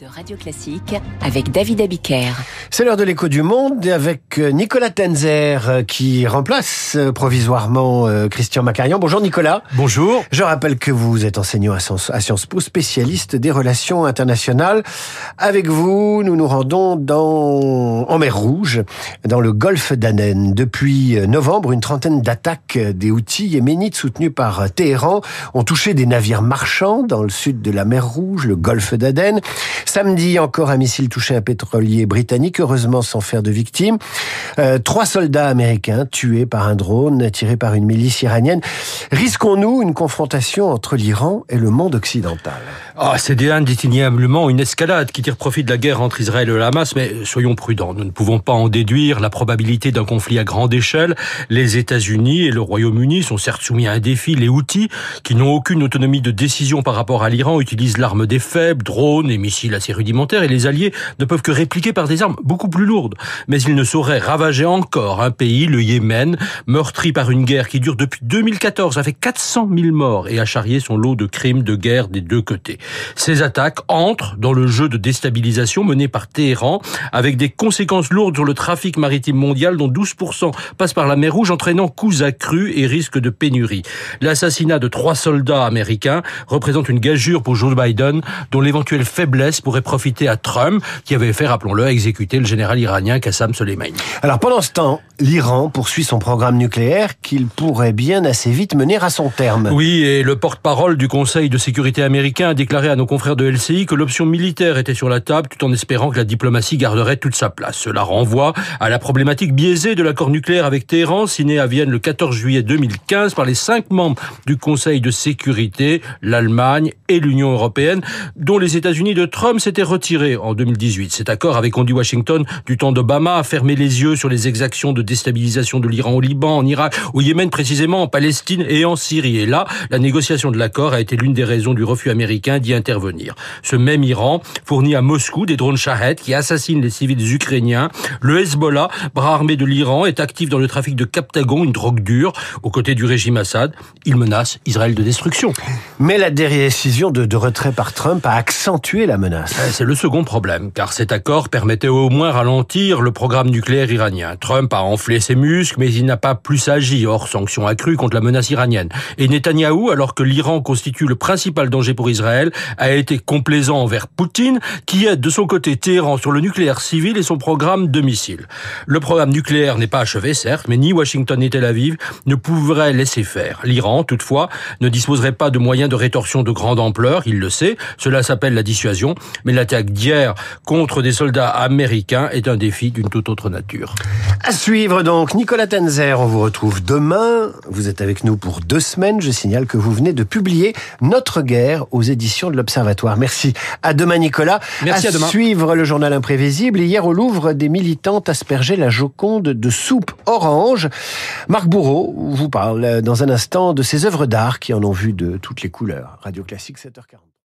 de Radio Classique avec David Abiker. C'est l'heure de l'écho du monde avec euh, Nicolas Tenzer euh, qui remplace euh, provisoirement Christian Macarian. Bonjour Nicolas. Bonjour. Je rappelle que vous êtes enseignant à Sciences Po, spécialiste des relations internationales. Avec vous, nous nous rendons dans, en mer Rouge, dans le golfe d'Aden. Depuis novembre, une trentaine d'attaques des outils yéménites soutenus par Téhéran ont touché des navires marchands dans le sud de la mer Rouge, le golfe d'Aden. Samedi, encore un missile touché un pétrolier britannique, heureusement sans faire de victimes. Euh, trois soldats américains tués par un drone tiré par une milice iranienne. Risquons-nous une confrontation entre l'Iran et le monde occidental? Ah, C'est indéniablement une escalade qui tire profit de la guerre entre Israël et le Hamas, mais soyons prudents. Nous ne pouvons pas en déduire la probabilité d'un conflit à grande échelle. Les États-Unis et le Royaume-Uni sont certes soumis à un défi. Les outils, qui n'ont aucune autonomie de décision par rapport à l'Iran, utilisent l'arme des faibles, drones et missiles assez rudimentaires, et les Alliés ne peuvent que répliquer par des armes beaucoup plus lourdes. Mais ils ne sauraient ravager encore un pays, le Yémen, meurtri par une guerre qui dure depuis 2014, avec 400 000 morts, et a charrié son lot de crimes de guerre des deux côtés. Ces attaques entrent dans le jeu de déstabilisation mené par Téhéran, avec des conséquences lourdes sur le trafic maritime mondial, dont 12% passent par la mer Rouge, entraînant coûts accrus et risques de pénurie. L'assassinat de trois soldats américains représente une gageure pour Joe Biden, dont l'éventuelle faiblesse pourrait profiter à Trump, qui avait fait, rappelons-le, exécuter le général iranien Qassam Soleimani. Alors pendant ce temps, l'Iran poursuit son programme nucléaire qu'il pourrait bien assez vite mener à son terme. Oui, et le porte-parole du Conseil de sécurité américain a déclaré à nos confrères de LCI que l'option militaire était sur la table tout en espérant que la diplomatie garderait toute sa place. Cela renvoie à la problématique biaisée de l'accord nucléaire avec Téhéran, signé à Vienne le 14 juillet 2015 par les cinq membres du Conseil de sécurité, l'Allemagne et l'Union européenne, dont les États-Unis de Trump s'étaient retirés en 2018. Cet accord avait conduit Washington du temps d'Obama à fermer les yeux sur les exactions de déstabilisation de l'Iran au Liban, en Irak, au Yémen précisément, en Palestine et en Syrie. Et là, la négociation de l'accord a été l'une des raisons du refus américain d'y intervenir. Ce même Iran fournit à Moscou des drones Shahed qui assassinent les civils ukrainiens. Le Hezbollah, bras armé de l'Iran, est actif dans le trafic de Captagon, une drogue dure, aux côtés du régime Assad. Il menace Israël de destruction. Mais la décision de retrait par Trump a accentué la menace. Euh, c'est le second problème, car cet accord permettait au moins ralentir le programme nucléaire iranien. Trump a enflé ses muscles, mais il n'a pas plus agi, hors sanctions accrues contre la menace iranienne. Et Netanyahou, alors que l'Iran constitue le principal danger pour Israël, a été complaisant envers Poutine, qui aide de son côté Téhéran sur le nucléaire civil et son programme de missiles. Le programme nucléaire n'est pas achevé, certes, mais ni Washington ni Tel Aviv ne pourraient laisser faire. L'Iran, toutefois, ne disposerait pas de moyens de rétorsion de grande ampleur, il le sait, cela s'appelle la dissuasion, mais l'attaque d'hier contre des soldats américains est un défi d'une toute autre nature. À suivre donc, Nicolas Tenzer, on vous retrouve demain. Vous êtes avec nous pour deux semaines. Je signale que vous venez de publier Notre guerre aux éditions de l'Observatoire. Merci. À demain, Nicolas. Merci à, demain. suivre le journal imprévisible. Hier au Louvre, des militantes aspergeaient la Joconde de soupe orange. Marc Bourreau vous parle dans un instant de ces œuvres d'art qui en ont vu de toutes les couleurs. Radio Classique 7h40.